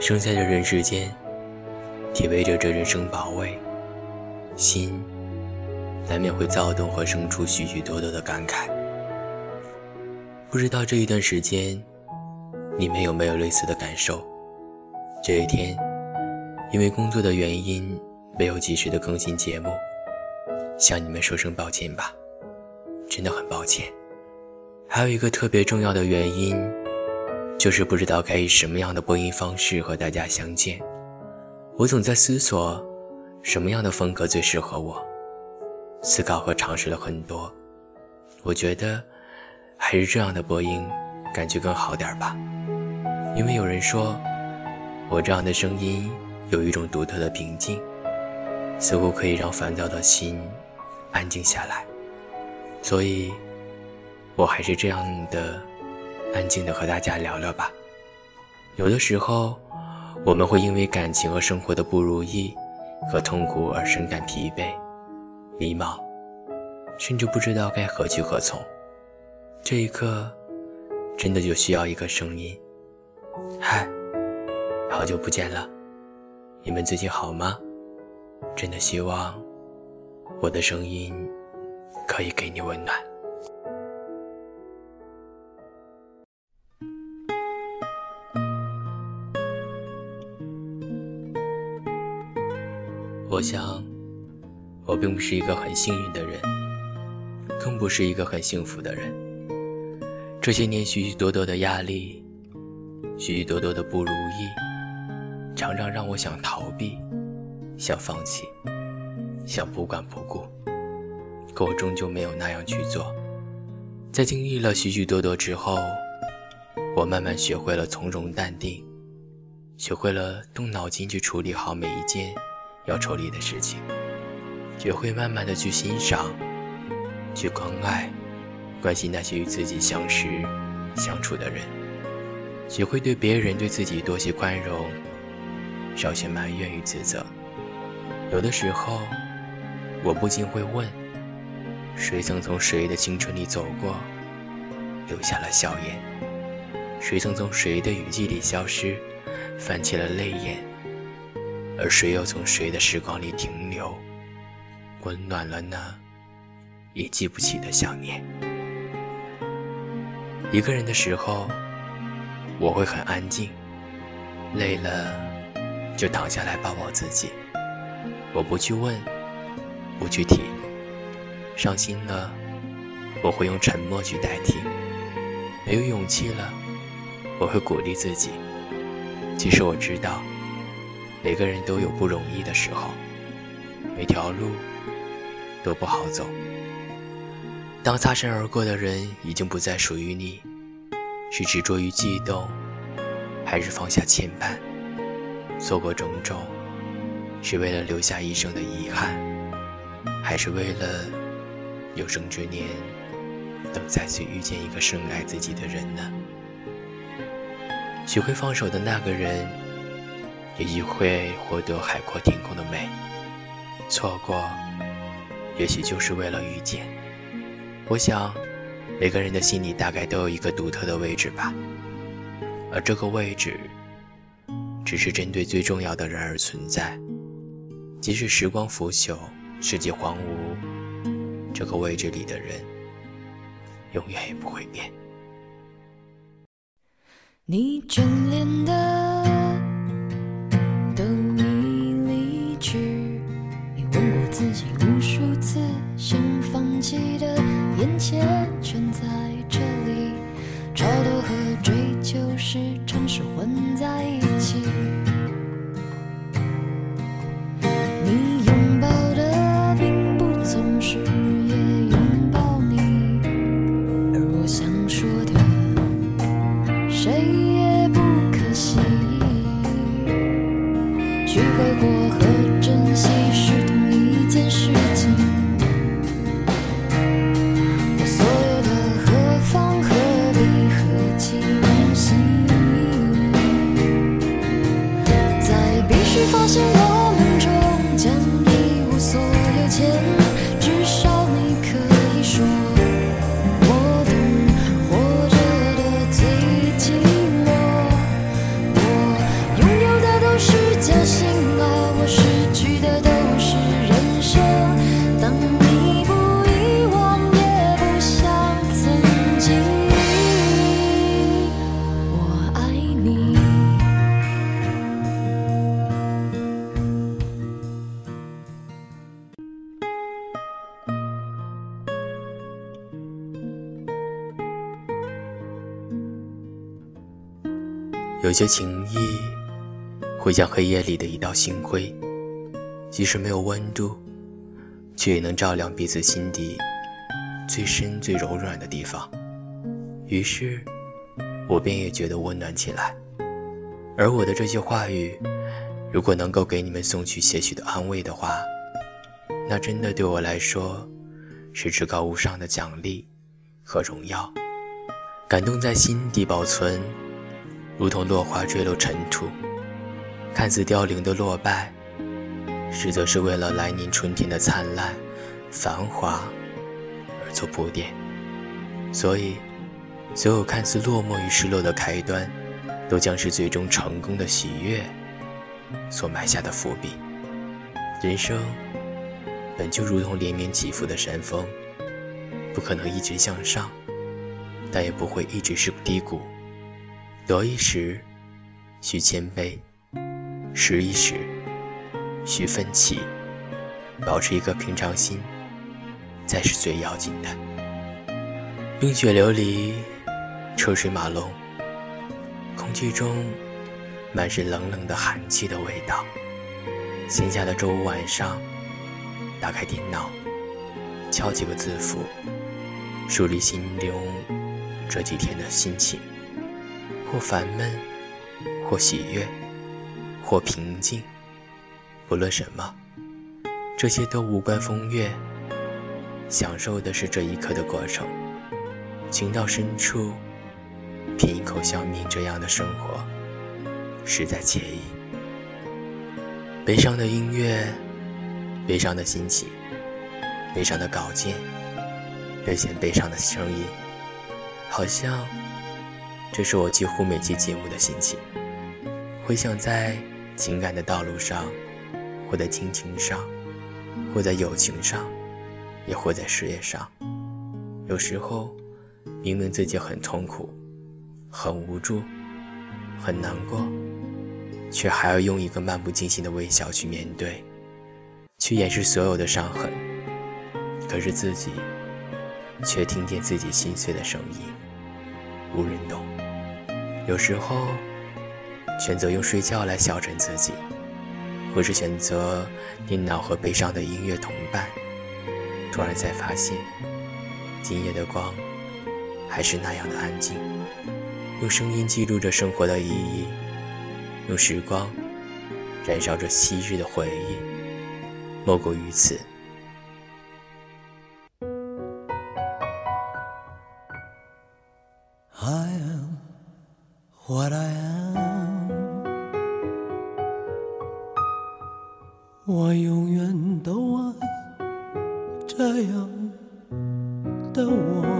生在这人世间，体味着这人生宝味，心难免会躁动和生出许许多多的感慨。不知道这一段时间，你们有没有类似的感受？这一天，因为工作的原因，没有及时的更新节目，向你们说声抱歉吧，真的很抱歉。还有一个特别重要的原因，就是不知道该以什么样的播音方式和大家相见。我总在思索，什么样的风格最适合我，思考和尝试了很多，我觉得。还是这样的播音，感觉更好点吧。因为有人说，我这样的声音有一种独特的平静，似乎可以让烦躁的心安静下来。所以，我还是这样的安静的和大家聊聊吧。有的时候，我们会因为感情和生活的不如意和痛苦而深感疲惫、迷茫，甚至不知道该何去何从。这一刻，真的就需要一个声音。嗨，好久不见了，你们最近好吗？真的希望我的声音可以给你温暖。我想，我并不是一个很幸运的人，更不是一个很幸福的人。这些年，许许多多的压力，许许多多的不如意，常常让我想逃避，想放弃，想不管不顾。可我终究没有那样去做。在经历了许许多多之后，我慢慢学会了从容淡定，学会了动脑筋去处理好每一件要处理的事情，学会慢慢的去欣赏，去关爱。关心那些与自己相识、相处的人，学会对别人、对自己多些宽容，少些埋怨与自责。有的时候，我不禁会问：谁曾从谁的青春里走过，留下了笑颜？谁曾从谁的雨季里消失，泛起了泪眼？而谁又从谁的时光里停留，温暖了那也记不起的想念？一个人的时候，我会很安静，累了就躺下来抱抱自己。我不去问，不去提，伤心了，我会用沉默去代替。没有勇气了，我会鼓励自己。其实我知道，每个人都有不容易的时候，每条路都不好走。当擦身而过的人已经不再属于你，是执着于悸动，还是放下牵绊？错过种种，是为了留下一生的遗憾，还是为了有生之年等再次遇见一个深爱自己的人呢？学会放手的那个人，也许会获得海阔天空的美。错过，也许就是为了遇见。我想，每个人的心里大概都有一个独特的位置吧，而这个位置，只是针对最重要的人而存在。即使时光腐朽，世界荒芜，这个位置里的人，永远也不会变。你眷恋的眼前全在这里，超脱和追求时常是混在一起。有些情谊会像黑夜里的一道星辉，即使没有温度，却也能照亮彼此心底最深、最柔软的地方。于是，我便也觉得温暖起来。而我的这些话语，如果能够给你们送去些许的安慰的话，那真的对我来说是至高无上的奖励和荣耀。感动在心底保存，如同落花坠落尘土，看似凋零的落败，实则是为了来年春天的灿烂、繁华而做铺垫。所以，所有看似落寞与失落的开端，都将是最终成功的喜悦所埋下的伏笔。人生本就如同连绵起伏的山峰，不可能一直向上。但也不会一直是低谷。得一时，需谦卑；失一时，需奋起。保持一颗平常心，才是最要紧的。冰雪流离，车水马龙，空气中满是冷冷的寒气的味道。闲暇的周五晚上，打开电脑，敲几个字符，梳理心中。这几天的心情，或烦闷，或喜悦，或平静，不论什么，这些都无关风月。享受的是这一刻的过程，情到深处，品一口小茗，这样的生活实在惬意。悲伤的音乐，悲伤的心情，悲伤的稿件，略显悲伤的声音。好像，这是我几乎每期节目的心情。回想在情感的道路上，或在亲情上，或在友情上，也或在事业上，有时候明明自己很痛苦、很无助、很难过，却还要用一个漫不经心的微笑去面对，去掩饰所有的伤痕。可是自己。却听见自己心碎的声音，无人懂。有时候，选择用睡觉来消沉自己，或是选择电脑和悲伤的音乐同伴，突然才发现，今夜的光还是那样的安静。用声音记录着生活的意义，用时光燃烧着昔日的回忆，莫过于此。What I am，我永远都爱这样的我。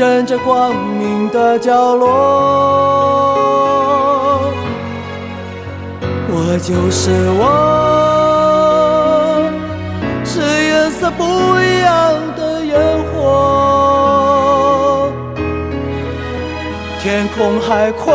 站在光明的角落。我就是我，是颜色不一样的烟火。天空海阔，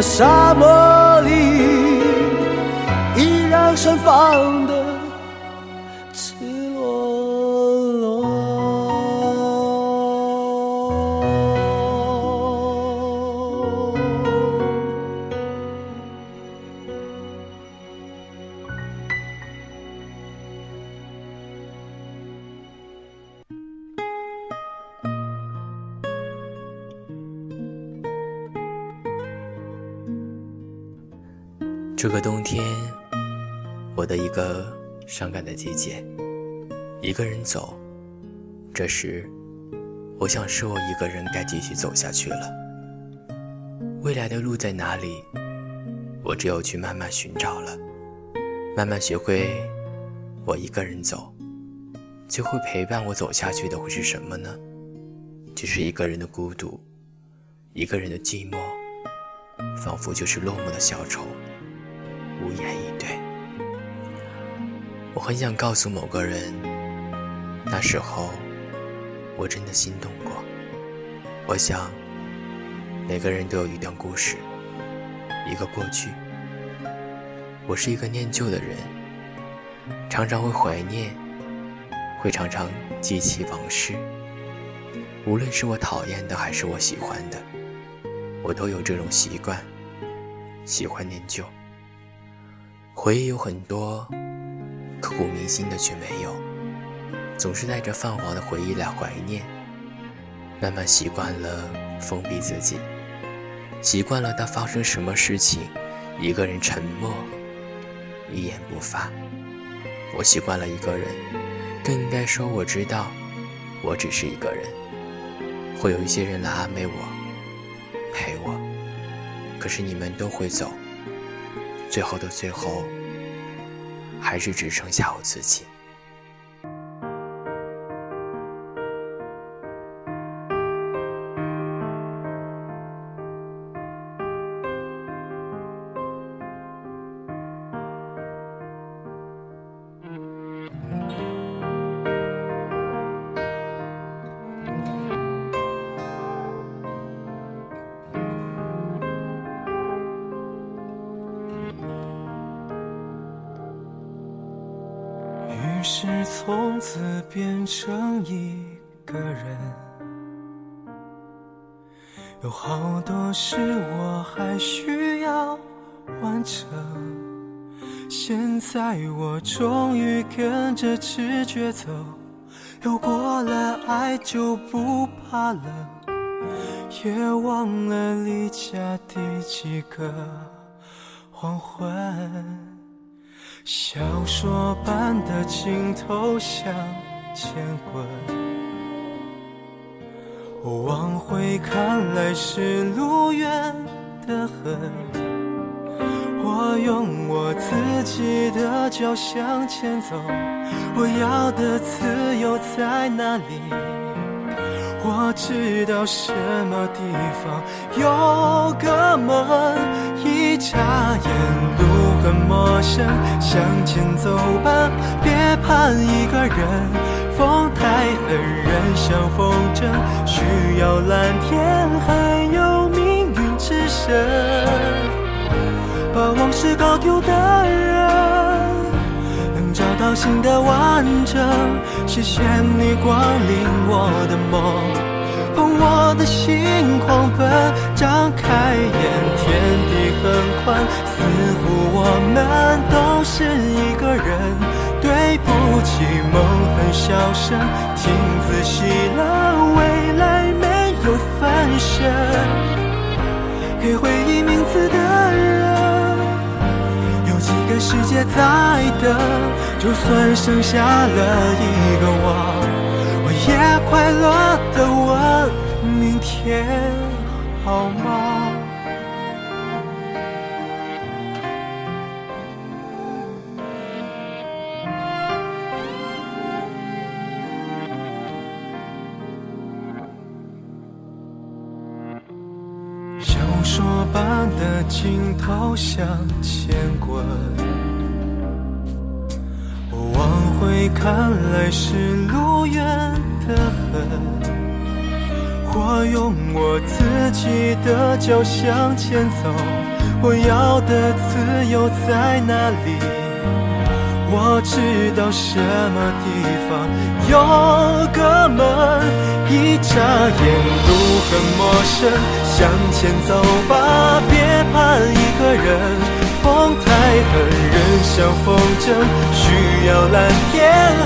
沙漠里，依然盛放的。这个冬天，我的一个伤感的季节，一个人走。这时，我想是我一个人该继续走下去了。未来的路在哪里？我只有去慢慢寻找了，慢慢学会我一个人走。最会陪伴我走下去的会是什么呢？就是一个人的孤独，一个人的寂寞，仿佛就是落寞的小丑。我很想告诉某个人，那时候我真的心动过。我想，每个人都有一段故事，一个过去。我是一个念旧的人，常常会怀念，会常常记起往事。无论是我讨厌的还是我喜欢的，我都有这种习惯，喜欢念旧。回忆有很多，刻骨铭心的却没有，总是带着泛黄的回忆来怀念。慢慢习惯了封闭自己，习惯了当发生什么事情，一个人沉默，一言不发。我习惯了一个人，更应该说我知道，我只是一个人。会有一些人来安慰我，陪我，可是你们都会走。最后的最后，还是只剩下我自己。于是从此变成一个人，有好多事我还需要完成。现在我终于跟着直觉走，有过了爱就不怕冷，也忘了离家第几个黄昏。小说般的镜头向前滚，往回看来是路远得很。我用我自己的脚向前走，我要的自由在哪里？我知道什么地方有个门，一眨眼路。很陌生，向前走吧，别怕一个人。风太狠，人像风筝，需要蓝天，还有命运之神。把往事搞丢的人，能找到新的完整。谢谢你光临我的梦。碰我的心狂奔，张开眼，天地很宽，似是一个人。对不起，梦很小声，听仔细了，未来没有分身。给回忆名字的人，有几个世界在等？就算剩下了一个我，我也快乐的问：明天好吗？的尽头向前滚，我往回看来是路远的很。我用我自己的脚向前走，我要的自由在哪里？我知道什么地方有个门，一眨眼路很陌生，向前走吧，别怕一个人。风太狠，人像风筝，需要蓝天，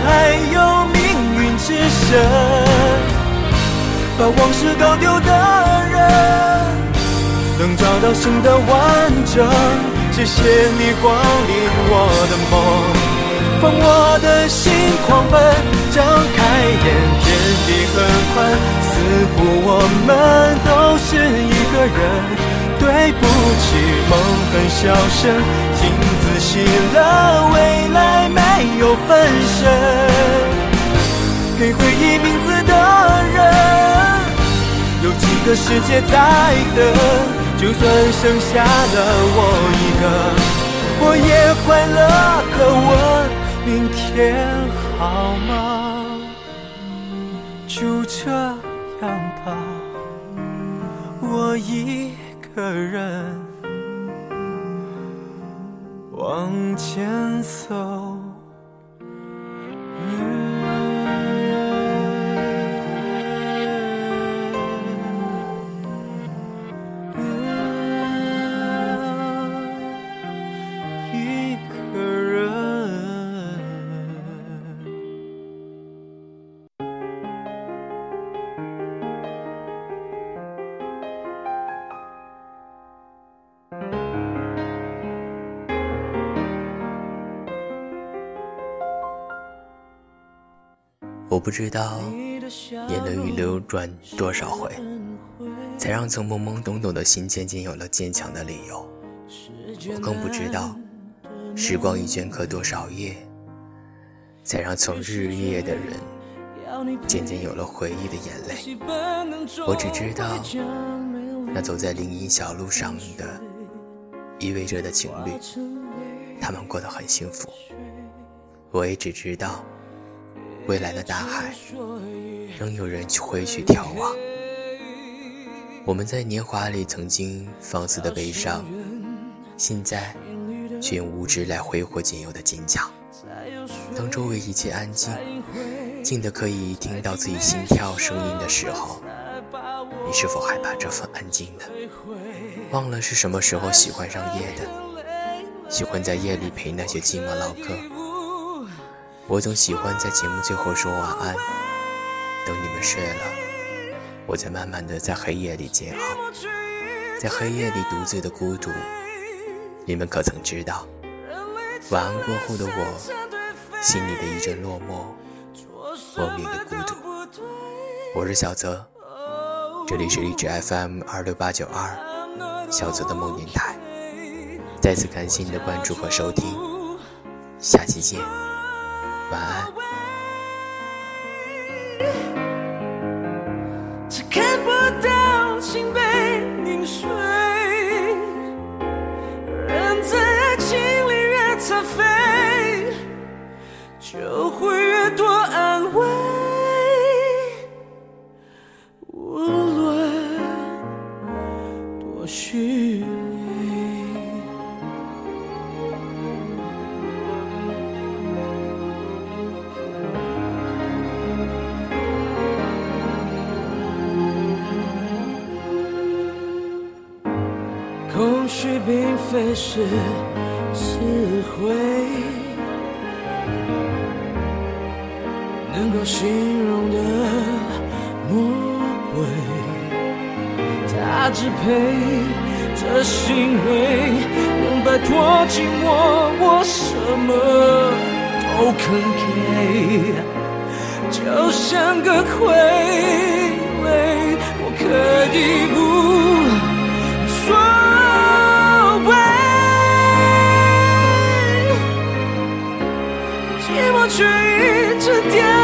还有命运之神。把往事搞丢的人，能找到新的完整。谢谢你光临我的梦。放我的心狂奔，张开眼，天地很宽，似乎我们都是一个人。对不起，梦很小声，听仔细了，未来没有分身。给回忆名字的人，有几个世界在等？就算剩下了我一个，我也快乐的问。明天好吗？就这样吧，我一个人往前走。我不知道眼泪雨流转多少回，才让曾懵懵懂懂的心渐渐有了坚强的理由。我更不知道时光已镌刻多少夜，才让曾日日夜夜的人渐渐有了回忆的眼泪。我只知道那走在林荫小路上的依偎着的情侣，他们过得很幸福。我也只知道。未来的大海，仍有人会去眺望。我们在年华里曾经放肆的悲伤，现在却用无知来挥霍仅有的坚强。当周围一切安静，静的可以听到自己心跳声音的时候，你是否害怕这份安静呢？忘了是什么时候喜欢上夜的，喜欢在夜里陪那些寂寞唠嗑。我总喜欢在节目最后说晚安，等你们睡了，我再慢慢的在黑夜里煎熬，在黑夜里独自的孤独。你们可曾知道，晚安过后的我，心里的一阵落寞，莫名的孤独。我是小泽，这里是荔枝 FM 二六八九二，小泽的梦电台。再次感谢你的关注和收听，下期见。晚安。许并非是词汇能够形容的魔鬼，他只配这行为能摆脱寂寞，我什么都肯给，就像个傀儡，我可以不。说寂寞却一直掉